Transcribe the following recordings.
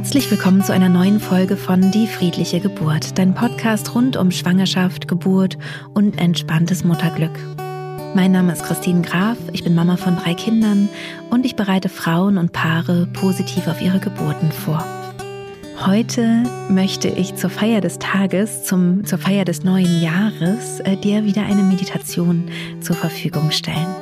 Herzlich willkommen zu einer neuen Folge von Die friedliche Geburt, dein Podcast rund um Schwangerschaft, Geburt und entspanntes Mutterglück. Mein Name ist Christine Graf, ich bin Mama von drei Kindern und ich bereite Frauen und Paare positiv auf ihre Geburten vor. Heute möchte ich zur Feier des Tages, zum, zur Feier des neuen Jahres, äh, dir wieder eine Meditation zur Verfügung stellen.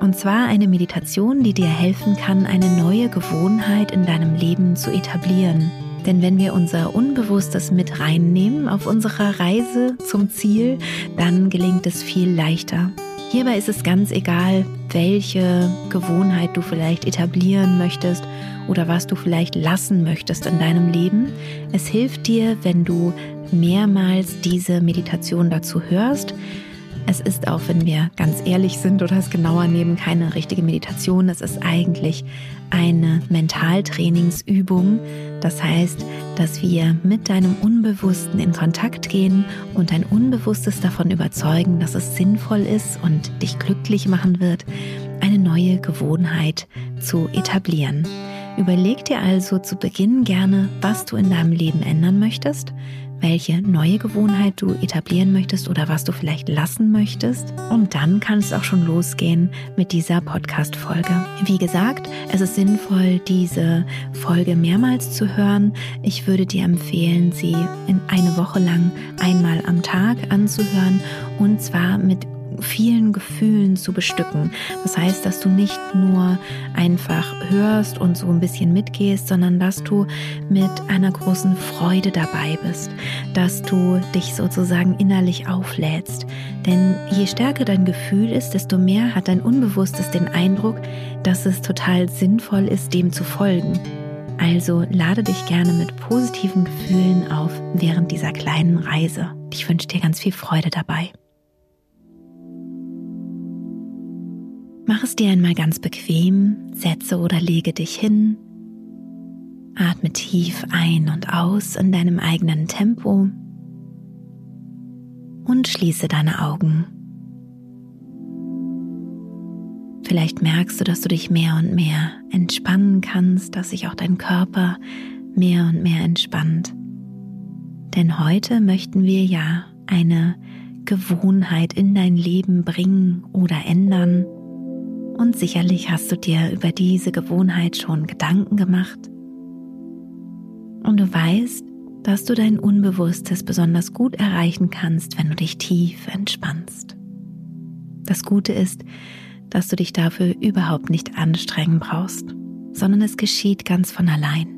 Und zwar eine Meditation, die dir helfen kann, eine neue Gewohnheit in deinem Leben zu etablieren. Denn wenn wir unser Unbewusstes mit reinnehmen auf unserer Reise zum Ziel, dann gelingt es viel leichter. Hierbei ist es ganz egal, welche Gewohnheit du vielleicht etablieren möchtest oder was du vielleicht lassen möchtest in deinem Leben. Es hilft dir, wenn du mehrmals diese Meditation dazu hörst, es ist auch, wenn wir ganz ehrlich sind oder es genauer nehmen, keine richtige Meditation. Es ist eigentlich eine Mentaltrainingsübung. Das heißt, dass wir mit deinem Unbewussten in Kontakt gehen und dein Unbewusstes davon überzeugen, dass es sinnvoll ist und dich glücklich machen wird, eine neue Gewohnheit zu etablieren. Überleg dir also zu Beginn gerne, was du in deinem Leben ändern möchtest welche neue Gewohnheit du etablieren möchtest oder was du vielleicht lassen möchtest. Und dann kann es auch schon losgehen mit dieser Podcast-Folge. Wie gesagt, es ist sinnvoll, diese Folge mehrmals zu hören. Ich würde dir empfehlen, sie in eine Woche lang einmal am Tag anzuhören und zwar mit vielen Gefühlen zu bestücken. Das heißt, dass du nicht nur einfach hörst und so ein bisschen mitgehst, sondern dass du mit einer großen Freude dabei bist, dass du dich sozusagen innerlich auflädst. Denn je stärker dein Gefühl ist, desto mehr hat dein Unbewusstes den Eindruck, dass es total sinnvoll ist, dem zu folgen. Also lade dich gerne mit positiven Gefühlen auf während dieser kleinen Reise. Ich wünsche dir ganz viel Freude dabei. Mach es dir einmal ganz bequem, setze oder lege dich hin, atme tief ein und aus in deinem eigenen Tempo und schließe deine Augen. Vielleicht merkst du, dass du dich mehr und mehr entspannen kannst, dass sich auch dein Körper mehr und mehr entspannt. Denn heute möchten wir ja eine Gewohnheit in dein Leben bringen oder ändern, und sicherlich hast du dir über diese Gewohnheit schon Gedanken gemacht. Und du weißt, dass du dein Unbewusstes besonders gut erreichen kannst, wenn du dich tief entspannst. Das Gute ist, dass du dich dafür überhaupt nicht anstrengen brauchst, sondern es geschieht ganz von allein.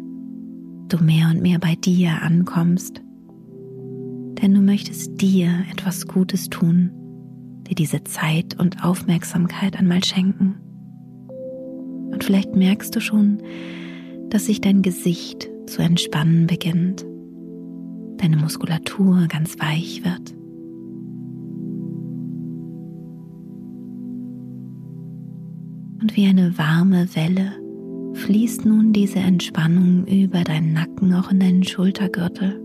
Du mehr und mehr bei dir ankommst, denn du möchtest dir etwas Gutes tun dir diese Zeit und Aufmerksamkeit einmal schenken. Und vielleicht merkst du schon, dass sich dein Gesicht zu entspannen beginnt, deine Muskulatur ganz weich wird. Und wie eine warme Welle fließt nun diese Entspannung über deinen Nacken auch in deinen Schultergürtel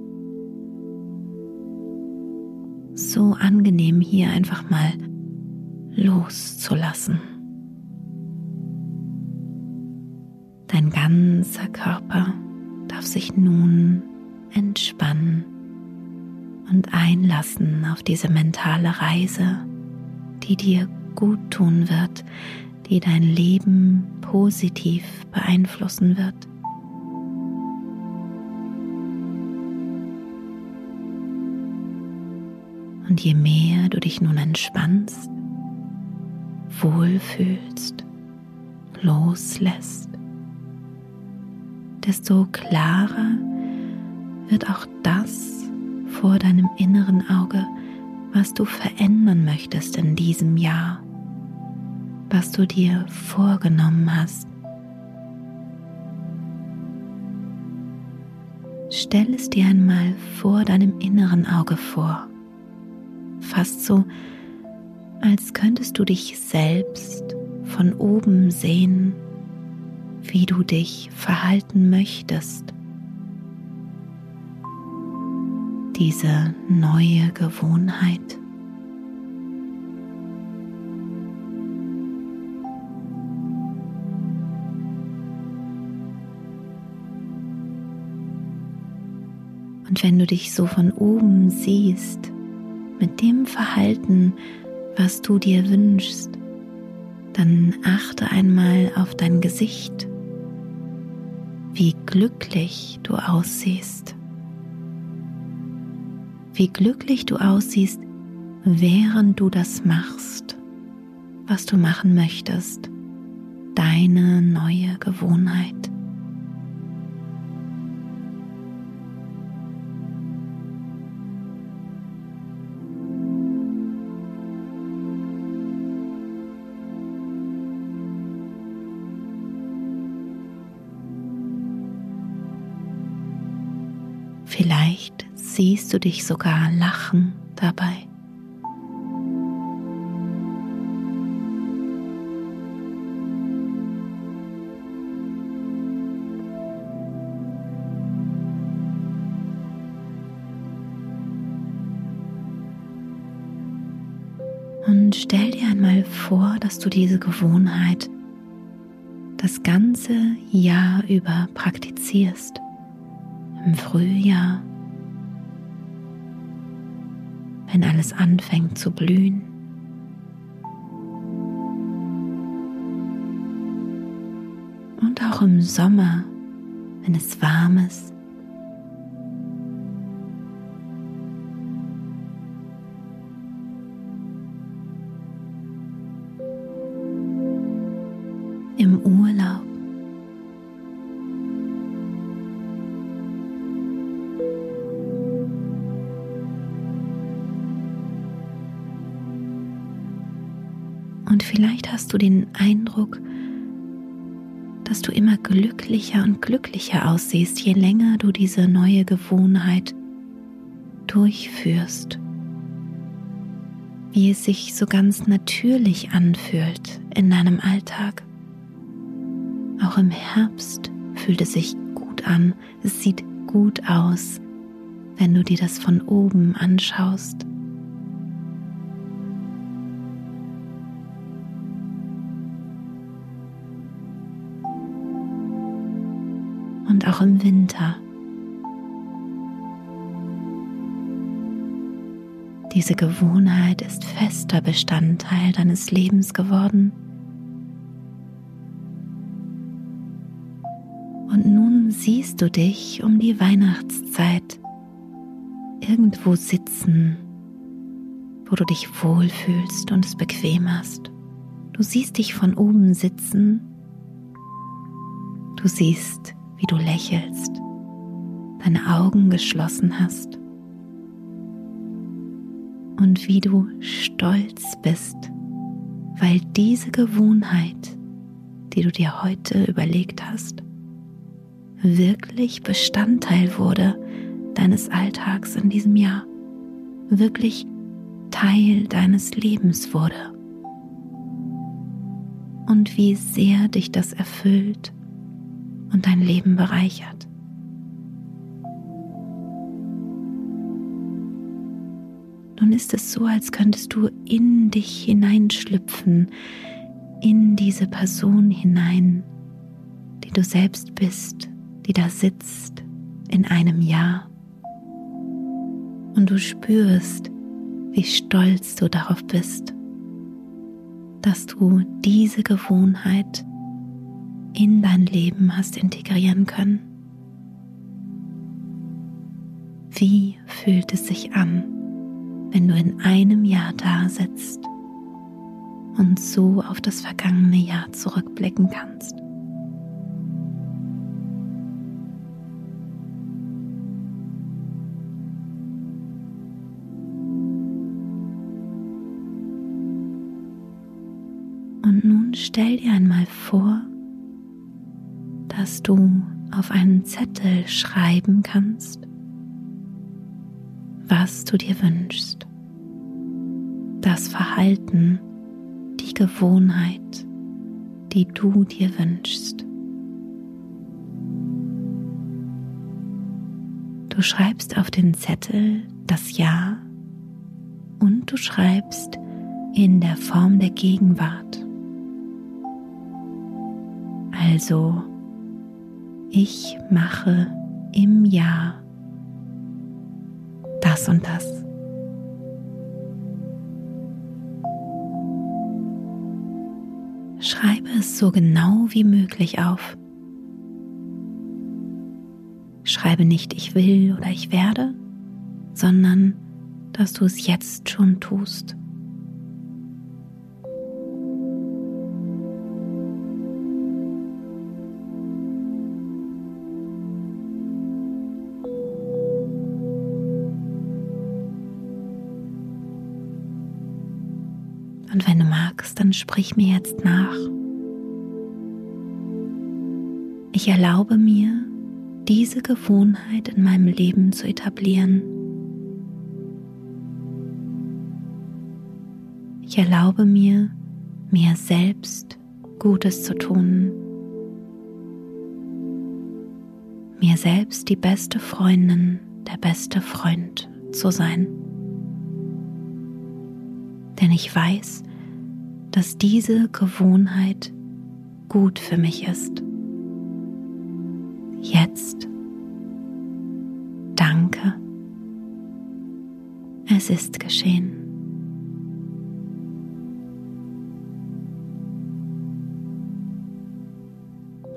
so angenehm hier einfach mal loszulassen. Dein ganzer Körper darf sich nun entspannen und einlassen auf diese mentale Reise, die dir gut tun wird, die dein Leben positiv beeinflussen wird. Und je mehr du dich nun entspannst, wohlfühlst, loslässt, desto klarer wird auch das vor deinem inneren Auge, was du verändern möchtest in diesem Jahr, was du dir vorgenommen hast. Stell es dir einmal vor deinem inneren Auge vor fast so, als könntest du dich selbst von oben sehen, wie du dich verhalten möchtest. Diese neue Gewohnheit. Und wenn du dich so von oben siehst, mit dem Verhalten, was du dir wünschst, dann achte einmal auf dein Gesicht, wie glücklich du aussiehst. Wie glücklich du aussiehst, während du das machst, was du machen möchtest, deine neue Gewohnheit. Vielleicht siehst du dich sogar lachen dabei. Und stell dir einmal vor, dass du diese Gewohnheit das ganze Jahr über praktizierst im Frühjahr, wenn alles anfängt zu blühen. Und auch im Sommer, wenn es warm ist. Und vielleicht hast du den Eindruck, dass du immer glücklicher und glücklicher aussiehst, je länger du diese neue Gewohnheit durchführst. Wie es sich so ganz natürlich anfühlt in deinem Alltag. Auch im Herbst fühlt es sich gut an, es sieht gut aus, wenn du dir das von oben anschaust. Auch im Winter. Diese Gewohnheit ist fester Bestandteil deines Lebens geworden. Und nun siehst du dich um die Weihnachtszeit irgendwo sitzen, wo du dich wohlfühlst und es bequem hast. Du siehst dich von oben sitzen. Du siehst wie du lächelst, deine Augen geschlossen hast und wie du stolz bist, weil diese Gewohnheit, die du dir heute überlegt hast, wirklich Bestandteil wurde deines Alltags in diesem Jahr, wirklich Teil deines Lebens wurde. Und wie sehr dich das erfüllt und dein Leben bereichert. Nun ist es so, als könntest du in dich hineinschlüpfen, in diese Person hinein, die du selbst bist, die da sitzt in einem Jahr. Und du spürst, wie stolz du darauf bist, dass du diese Gewohnheit in dein Leben hast integrieren können. Wie fühlt es sich an, wenn du in einem Jahr da sitzt und so auf das vergangene Jahr zurückblicken kannst? Und nun stell dir einmal vor, dass du auf einen Zettel schreiben kannst, was du dir wünschst. Das Verhalten, die Gewohnheit, die du dir wünschst. Du schreibst auf den Zettel das Ja und du schreibst in der Form der Gegenwart. Also ich mache im Jahr das und das. Schreibe es so genau wie möglich auf. Schreibe nicht ich will oder ich werde, sondern dass du es jetzt schon tust. Und wenn du magst, dann sprich mir jetzt nach. Ich erlaube mir, diese Gewohnheit in meinem Leben zu etablieren. Ich erlaube mir, mir selbst Gutes zu tun. Mir selbst die beste Freundin, der beste Freund zu sein. Denn ich weiß, dass diese Gewohnheit gut für mich ist. Jetzt. Danke. Es ist geschehen.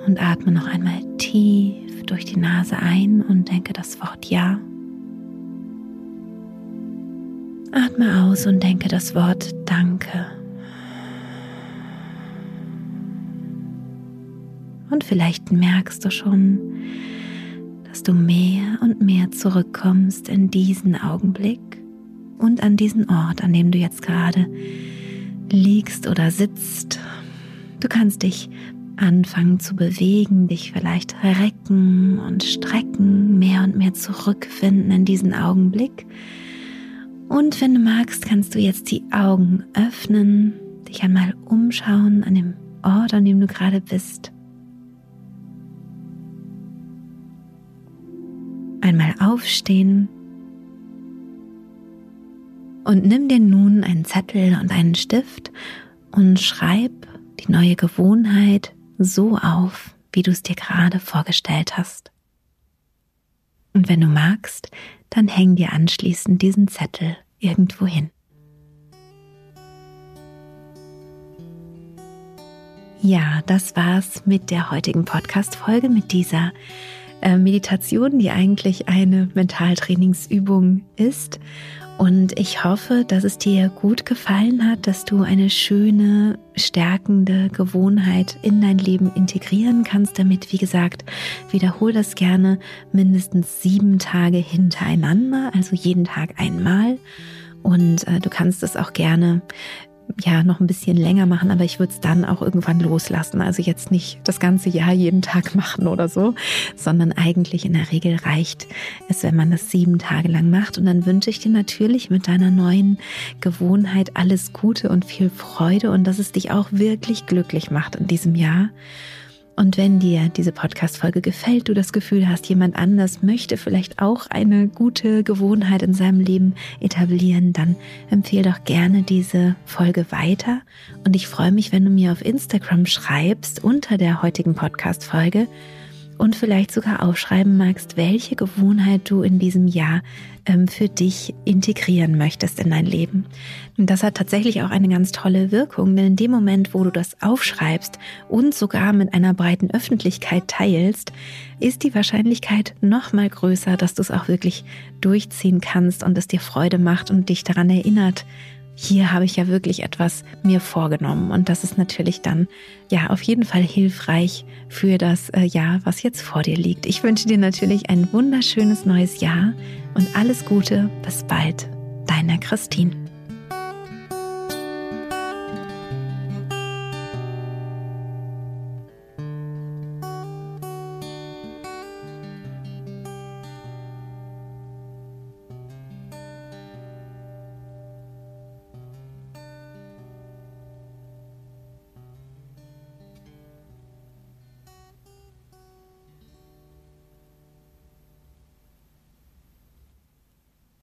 Und atme noch einmal tief durch die Nase ein und denke das Wort Ja. Atme aus und denke das Wort Danke. Und vielleicht merkst du schon, dass du mehr und mehr zurückkommst in diesen Augenblick und an diesen Ort, an dem du jetzt gerade liegst oder sitzt. Du kannst dich anfangen zu bewegen, dich vielleicht recken und strecken, mehr und mehr zurückfinden in diesen Augenblick. Und wenn du magst, kannst du jetzt die Augen öffnen, dich einmal umschauen an dem Ort, an dem du gerade bist. einmal aufstehen und nimm dir nun einen Zettel und einen Stift und schreib die neue Gewohnheit so auf, wie du es dir gerade vorgestellt hast. Und wenn du magst, dann häng dir anschließend diesen Zettel irgendwo hin. Ja, das war's mit der heutigen Podcast-Folge, mit dieser äh, Meditation, die eigentlich eine Mentaltrainingsübung ist. Und ich hoffe, dass es dir gut gefallen hat, dass du eine schöne, stärkende Gewohnheit in dein Leben integrieren kannst. Damit, wie gesagt, wiederhol das gerne mindestens sieben Tage hintereinander, also jeden Tag einmal. Und äh, du kannst es auch gerne ja noch ein bisschen länger machen, aber ich würde es dann auch irgendwann loslassen. Also jetzt nicht das ganze Jahr jeden Tag machen oder so, sondern eigentlich in der Regel reicht es, wenn man das sieben Tage lang macht. Und dann wünsche ich dir natürlich mit deiner neuen Gewohnheit alles Gute und viel Freude und dass es dich auch wirklich glücklich macht in diesem Jahr. Und wenn dir diese Podcast-Folge gefällt, du das Gefühl hast, jemand anders möchte vielleicht auch eine gute Gewohnheit in seinem Leben etablieren, dann empfehle doch gerne diese Folge weiter. Und ich freue mich, wenn du mir auf Instagram schreibst unter der heutigen Podcast-Folge, und vielleicht sogar aufschreiben magst, welche Gewohnheit du in diesem Jahr ähm, für dich integrieren möchtest in dein Leben. Und das hat tatsächlich auch eine ganz tolle Wirkung, denn in dem Moment, wo du das aufschreibst und sogar mit einer breiten Öffentlichkeit teilst, ist die Wahrscheinlichkeit noch mal größer, dass du es auch wirklich durchziehen kannst und es dir Freude macht und dich daran erinnert, hier habe ich ja wirklich etwas mir vorgenommen. Und das ist natürlich dann ja auf jeden Fall hilfreich für das äh, Jahr, was jetzt vor dir liegt. Ich wünsche dir natürlich ein wunderschönes neues Jahr und alles Gute. Bis bald. Deine Christine.